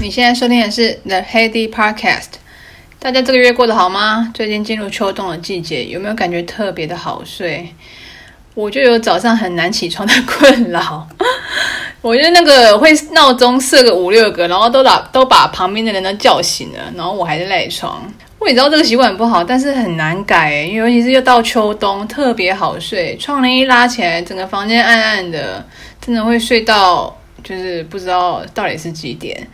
你现在收听的是 The Heady Podcast。大家这个月过得好吗？最近进入秋冬的季节，有没有感觉特别的好睡？我就有早上很难起床的困扰。我觉得那个会闹钟设个五六个，然后都把都把旁边的人都叫醒了，然后我还在赖床。我也知道这个习惯不好，但是很难改，因为尤其是又到秋冬，特别好睡。窗帘一拉起来，整个房间暗暗的，真的会睡到。就是不知道到底是几点。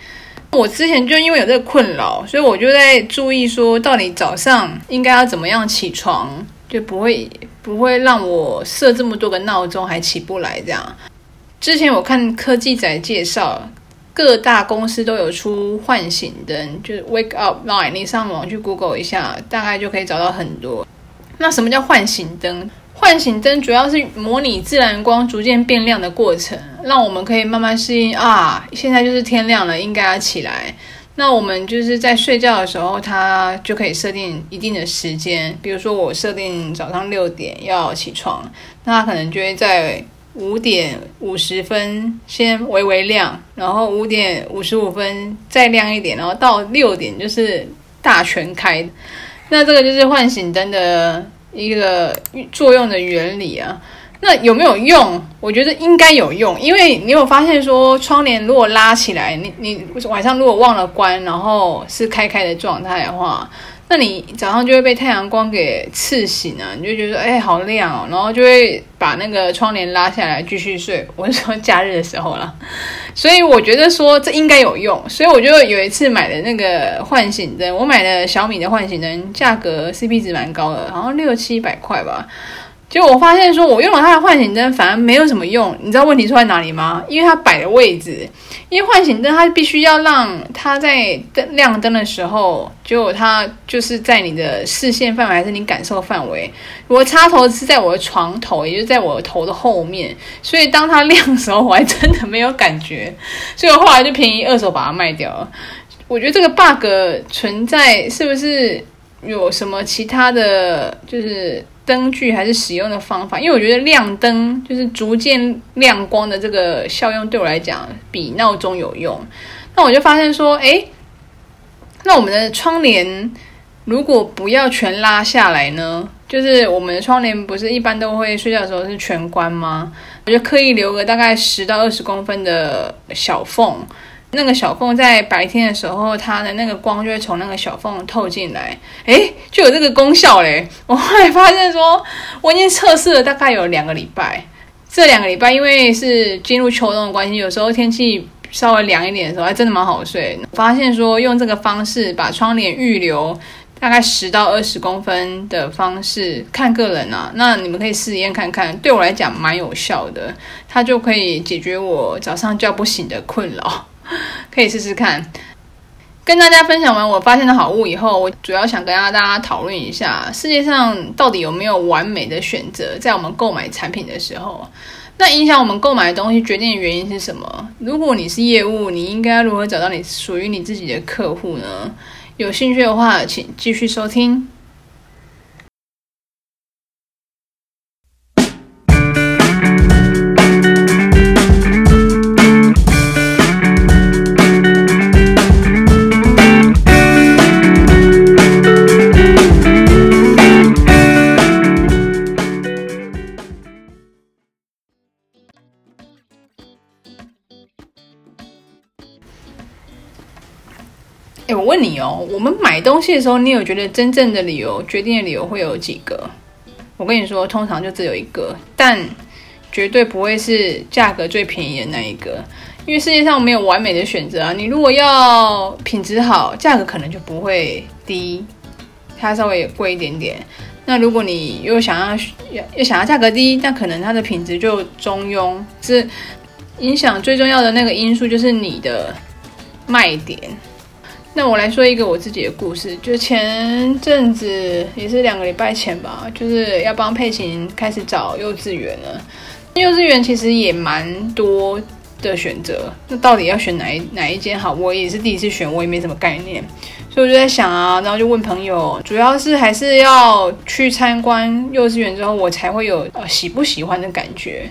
我之前就因为有这个困扰，所以我就在注意说，到底早上应该要怎么样起床，就不会不会让我设这么多个闹钟还起不来这样。之前我看科技仔介绍，各大公司都有出唤醒灯，就是 Wake Up Line，你上网去 Google 一下，大概就可以找到很多。那什么叫唤醒灯？唤醒灯主要是模拟自然光逐渐变亮的过程，让我们可以慢慢适应啊。现在就是天亮了，应该要起来。那我们就是在睡觉的时候，它就可以设定一定的时间。比如说，我设定早上六点要起床，那它可能就会在五点五十分先微微亮，然后五点五十五分再亮一点，然后到六点就是大全开。那这个就是唤醒灯的。一个作用的原理啊，那有没有用？我觉得应该有用，因为你有发现说，窗帘如果拉起来，你你晚上如果忘了关，然后是开开的状态的话，那你早上就会被太阳光给刺醒啊，你就觉得哎好亮哦，然后就会把那个窗帘拉下来继续睡。我是说假日的时候啦。所以我觉得说这应该有用，所以我就有一次买的那个唤醒灯，我买的小米的唤醒灯，价格 CP 值蛮高的，好像六七百块吧。结果我发现说，我用了它的唤醒灯，反而没有什么用。你知道问题出在哪里吗？因为它摆的位置，因为唤醒灯它必须要让它在灯亮灯的时候，结果它就是在你的视线范围还是你感受范围。我插头是在我的床头，也就是在我头的后面，所以当它亮的时候，我还真的没有感觉。所以我后来就便宜二手把它卖掉了。我觉得这个 bug 存在，是不是有什么其他的就是？灯具还是使用的方法，因为我觉得亮灯就是逐渐亮光的这个效用，对我来讲比闹钟有用。那我就发现说，诶，那我们的窗帘如果不要全拉下来呢？就是我们的窗帘不是一般都会睡觉的时候是全关吗？我就刻意留个大概十到二十公分的小缝。那个小缝在白天的时候，它的那个光就会从那个小缝透进来，诶，就有这个功效嘞。我后来发现说，我已经测试了大概有两个礼拜。这两个礼拜因为是进入秋冬的关系，有时候天气稍微凉一点的时候，还真的蛮好睡。我发现说，用这个方式把窗帘预留大概十到二十公分的方式，看个人啊，那你们可以试验看看。对我来讲蛮有效的，它就可以解决我早上叫不醒的困扰。可以试试看。跟大家分享完我发现的好物以后，我主要想跟大家讨论一下，世界上到底有没有完美的选择？在我们购买产品的时候，那影响我们购买的东西决定的原因是什么？如果你是业务，你应该如何找到你属于你自己的客户呢？有兴趣的话，请继续收听。东西的时候，你有觉得真正的理由、决定的理由会有几个？我跟你说，通常就只有一个，但绝对不会是价格最便宜的那一个，因为世界上没有完美的选择啊。你如果要品质好，价格可能就不会低，它稍微贵一点点。那如果你又想要又想要价格低，那可能它的品质就中庸。是影响最重要的那个因素，就是你的卖点。那我来说一个我自己的故事，就前阵子也是两个礼拜前吧，就是要帮佩琴开始找幼稚园了。幼稚园其实也蛮多的选择，那到底要选哪一哪一间好？我也是第一次选，我也没什么概念，所以我就在想啊，然后就问朋友，主要是还是要去参观幼稚园之后，我才会有呃喜不喜欢的感觉。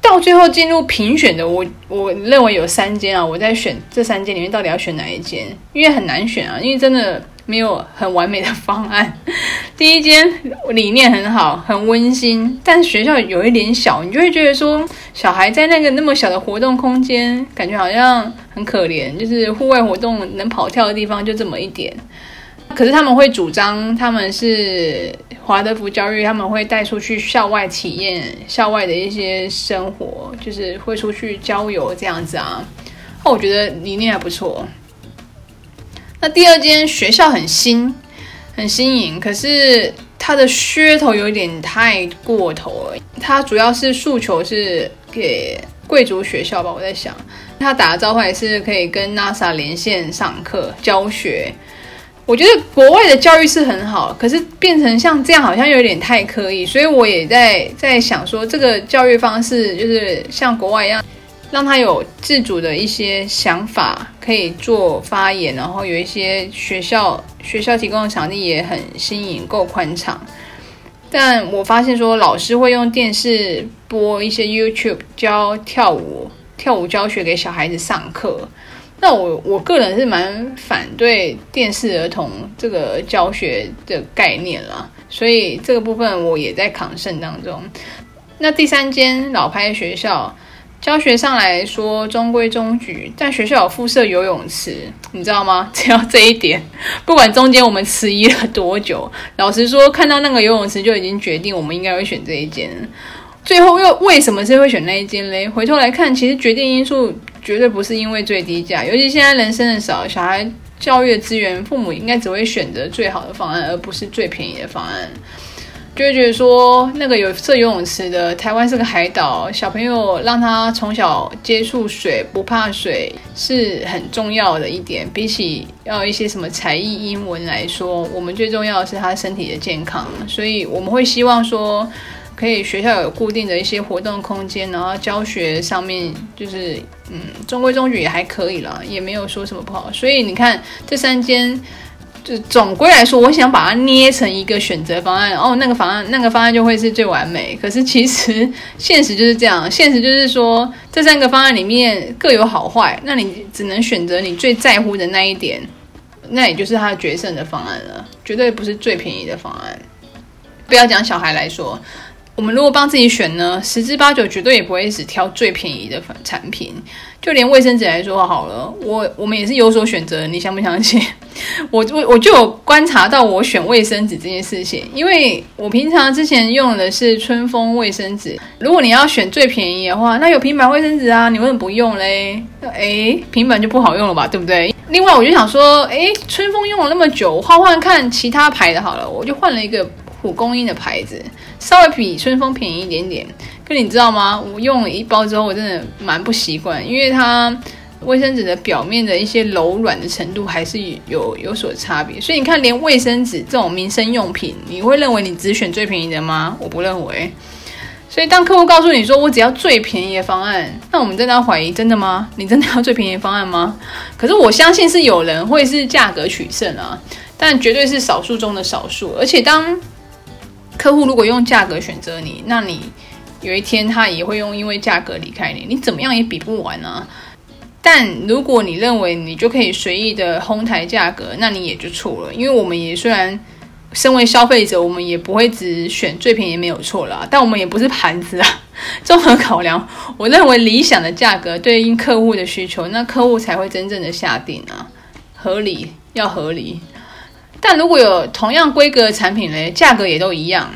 到最后进入评选的，我我认为有三间啊，我在选这三间里面到底要选哪一间？因为很难选啊，因为真的没有很完美的方案。第一间理念很好，很温馨，但学校有一点小，你就会觉得说，小孩在那个那么小的活动空间，感觉好像很可怜，就是户外活动能跑跳的地方就这么一点。可是他们会主张他们是华德福教育，他们会带出去校外体验校外的一些生活，就是会出去郊游这样子啊。那我觉得理念还不错。那第二间学校很新，很新颖，可是它的噱头有点太过头了。它主要是诉求是给贵族学校吧，我在想，他打的招牌是可以跟 NASA 连线上课教学。我觉得国外的教育是很好，可是变成像这样好像有点太刻意，所以我也在在想说，这个教育方式就是像国外一样，让他有自主的一些想法，可以做发言，然后有一些学校学校提供的场地也很新颖，够宽敞。但我发现说，老师会用电视播一些 YouTube 教跳舞，跳舞教学给小孩子上课。那我我个人是蛮反对电视儿童这个教学的概念啦，所以这个部分我也在抗胜当中。那第三间老牌学校，教学上来说中规中矩，但学校有附设游泳池，你知道吗？只要这一点，不管中间我们迟疑了多久，老实说，看到那个游泳池就已经决定我们应该会选这一间。最后又为什么是会选那一间嘞？回头来看，其实决定因素。绝对不是因为最低价，尤其现在人生的少，小孩教育的资源，父母应该只会选择最好的方案，而不是最便宜的方案。就会觉得说，那个有设游泳池的，台湾是个海岛，小朋友让他从小接触水，不怕水是很重要的一点。比起要一些什么才艺、英文来说，我们最重要的是他身体的健康，所以我们会希望说。可以学校有固定的一些活动空间，然后教学上面就是嗯中规中矩也还可以了，也没有说什么不好。所以你看这三间，就总归来说，我想把它捏成一个选择方案，哦，那个方案那个方案就会是最完美。可是其实现实就是这样，现实就是说这三个方案里面各有好坏，那你只能选择你最在乎的那一点，那也就是他决胜的方案了，绝对不是最便宜的方案。不要讲小孩来说。我们如果帮自己选呢，十之八九绝对也不会只挑最便宜的产品。就连卫生纸来说好了，我我们也是有所选择。你相不相信？我我我就有观察到我选卫生纸这件事情，因为我平常之前用的是春风卫生纸。如果你要选最便宜的话，那有平板卫生纸啊，你为什么不用嘞？诶，平板就不好用了吧，对不对？另外，我就想说，诶，春风用了那么久，换换看其他牌的好了，我就换了一个。蒲公英的牌子稍微比春风便宜一点点，可你知道吗？我用了一包之后，我真的蛮不习惯，因为它卫生纸的表面的一些柔软的程度还是有有所差别。所以你看，连卫生纸这种民生用品，你会认为你只选最便宜的吗？我不认为。所以当客户告诉你说我只要最便宜的方案，那我们真的要怀疑，真的吗？你真的要最便宜的方案吗？可是我相信是有人会是价格取胜啊，但绝对是少数中的少数。而且当客户如果用价格选择你，那你有一天他也会用因为价格离开你，你怎么样也比不完啊。但如果你认为你就可以随意的哄抬价格，那你也就错了。因为我们也虽然身为消费者，我们也不会只选最便宜没有错啦，但我们也不是盘子啊。综合考量，我认为理想的价格对应客户的需求，那客户才会真正的下定啊，合理要合理。但如果有同样规格的产品嘞，价格也都一样，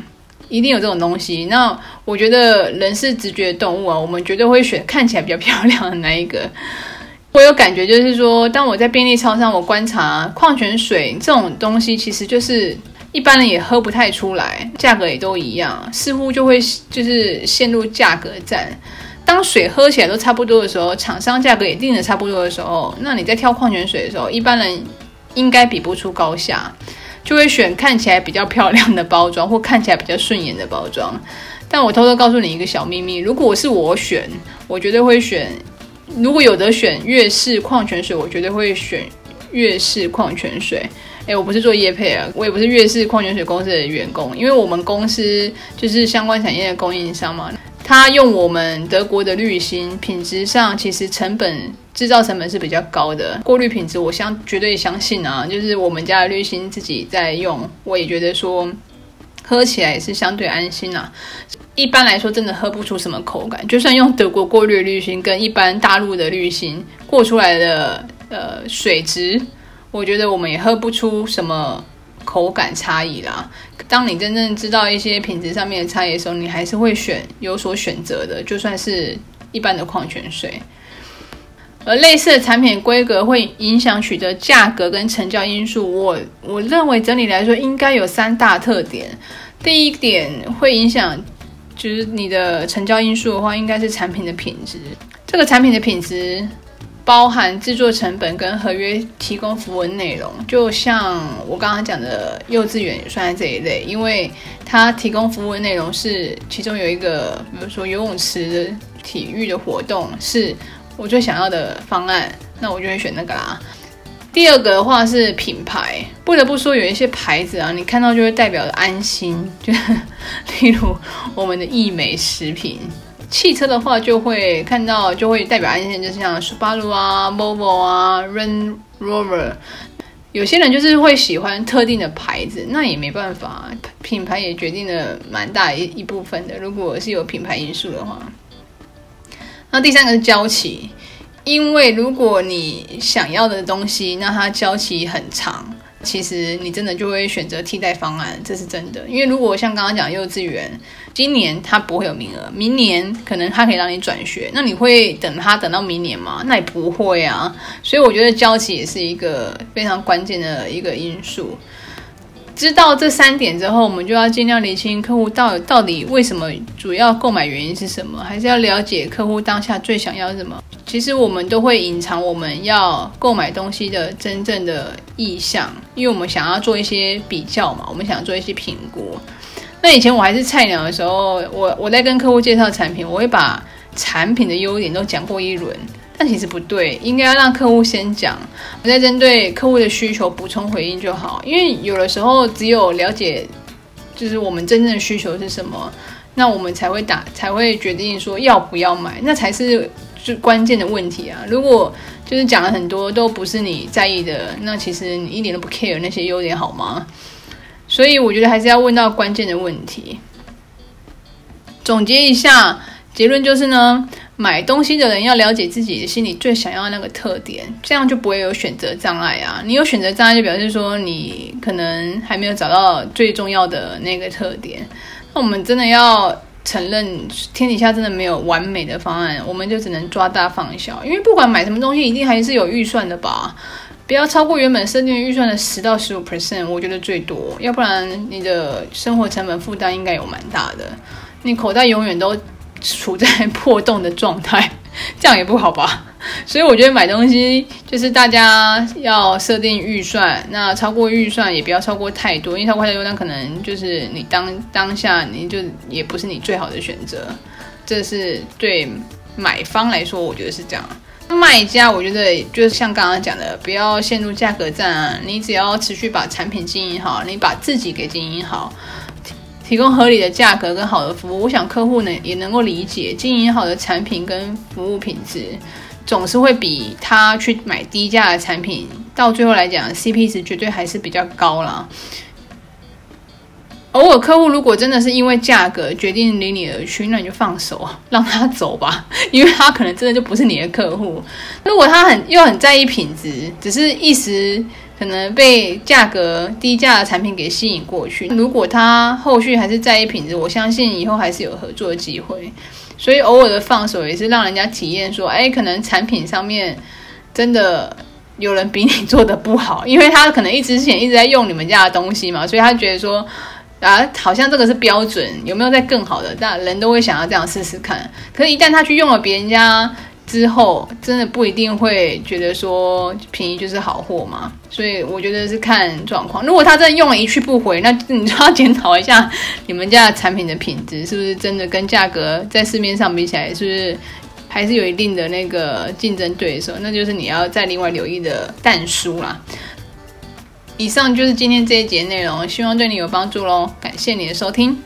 一定有这种东西。那我觉得人是直觉动物啊，我们绝对会选看起来比较漂亮的那一个。我有感觉，就是说，当我在便利超商，我观察矿泉水这种东西，其实就是一般人也喝不太出来，价格也都一样，似乎就会就是陷入价格战。当水喝起来都差不多的时候，厂商价格也定的差不多的时候，那你在挑矿泉水的时候，一般人。应该比不出高下，就会选看起来比较漂亮的包装，或看起来比较顺眼的包装。但我偷偷告诉你一个小秘密：如果是我选，我绝对会选。如果有得选悦氏矿泉水，我绝对会选悦氏矿泉水。诶，我不是做业配啊，我也不是悦氏矿泉水公司的员工，因为我们公司就是相关产业的供应商嘛。它用我们德国的滤芯，品质上其实成本制造成本是比较高的，过滤品质我相绝对相信啊，就是我们家的滤芯自己在用，我也觉得说喝起来也是相对安心啊。一般来说，真的喝不出什么口感，就算用德国过滤滤芯跟一般大陆的滤芯过出来的呃水质，我觉得我们也喝不出什么口感差异啦。当你真正知道一些品质上面的差异的时候，你还是会选有所选择的，就算是一般的矿泉水。而类似的产品规格会影响取得价格跟成交因素，我我认为整体来说应该有三大特点。第一点会影响。就是你的成交因素的话，应该是产品的品质。这个产品的品质包含制作成本跟合约提供服务内容。就像我刚刚讲的，幼稚园也算在这一类，因为它提供服务的内容是其中有一个，比如说游泳池的体育的活动是我最想要的方案，那我就会选那个啦。第二个的话是品牌，不得不说有一些牌子啊，你看到就会代表着安心，就 例如我们的益美食品。汽车的话就会看到就会代表安心，就像 Subaru 啊、Volvo 啊、Range Rover。有些人就是会喜欢特定的牌子，那也没办法，品牌也决定了蛮大一一部分的。如果是有品牌因素的话，那第三个是交期。因为如果你想要的东西，那它交期很长，其实你真的就会选择替代方案，这是真的。因为如果像刚刚讲幼稚园，今年它不会有名额，明年可能它可以让你转学，那你会等它等到明年吗？那也不会啊。所以我觉得交期也是一个非常关键的一个因素。知道这三点之后，我们就要尽量理清客户到到底为什么主要购买原因是什么，还是要了解客户当下最想要什么。其实我们都会隐藏我们要购买东西的真正的意向，因为我们想要做一些比较嘛，我们想做一些评估。那以前我还是菜鸟的时候，我我在跟客户介绍产品，我会把产品的优点都讲过一轮。但其实不对，应该要让客户先讲，我再针对客户的需求补充回应就好。因为有的时候只有了解，就是我们真正的需求是什么，那我们才会打，才会决定说要不要买，那才是最关键的问题啊。如果就是讲了很多都不是你在意的，那其实你一点都不 care 那些优点好吗？所以我觉得还是要问到关键的问题。总结一下，结论就是呢。买东西的人要了解自己的心里最想要的那个特点，这样就不会有选择障碍啊。你有选择障碍，就表示说你可能还没有找到最重要的那个特点。那我们真的要承认，天底下真的没有完美的方案，我们就只能抓大放小。因为不管买什么东西，一定还是有预算的吧？不要超过原本设定预算的十到十五 percent，我觉得最多，要不然你的生活成本负担应该有蛮大的，你口袋永远都。处在破洞的状态，这样也不好吧？所以我觉得买东西就是大家要设定预算，那超过预算也不要超过太多，因为超过太多，那可能就是你当当下你就也不是你最好的选择。这是对买方来说，我觉得是这样。卖家我觉得就像刚刚讲的，不要陷入价格战啊，你只要持续把产品经营好，你把自己给经营好。提供合理的价格跟好的服务，我想客户呢也能够理解，经营好的产品跟服务品质，总是会比他去买低价的产品，到最后来讲，CP 值绝对还是比较高啦。偶尔客户如果真的是因为价格决定离你而去，那你就放手，让他走吧，因为他可能真的就不是你的客户。如果他很又很在意品质，只是一时。可能被价格低价的产品给吸引过去。如果他后续还是在意品质，我相信以后还是有合作机会。所以偶尔的放手也是让人家体验说，哎，可能产品上面真的有人比你做的不好，因为他可能一直之前一直在用你们家的东西嘛，所以他觉得说啊，好像这个是标准，有没有再更好的？但人都会想要这样试试看。可是，一旦他去用了别人家。之后真的不一定会觉得说便宜就是好货嘛，所以我觉得是看状况。如果他真的用了一去不回，那你就要检讨一下你们家的产品的品质是不是真的跟价格在市面上比起来，是不是还是有一定的那个竞争对手？那就是你要再另外留意的淡书啦。以上就是今天这一节内容，希望对你有帮助喽。感谢你的收听。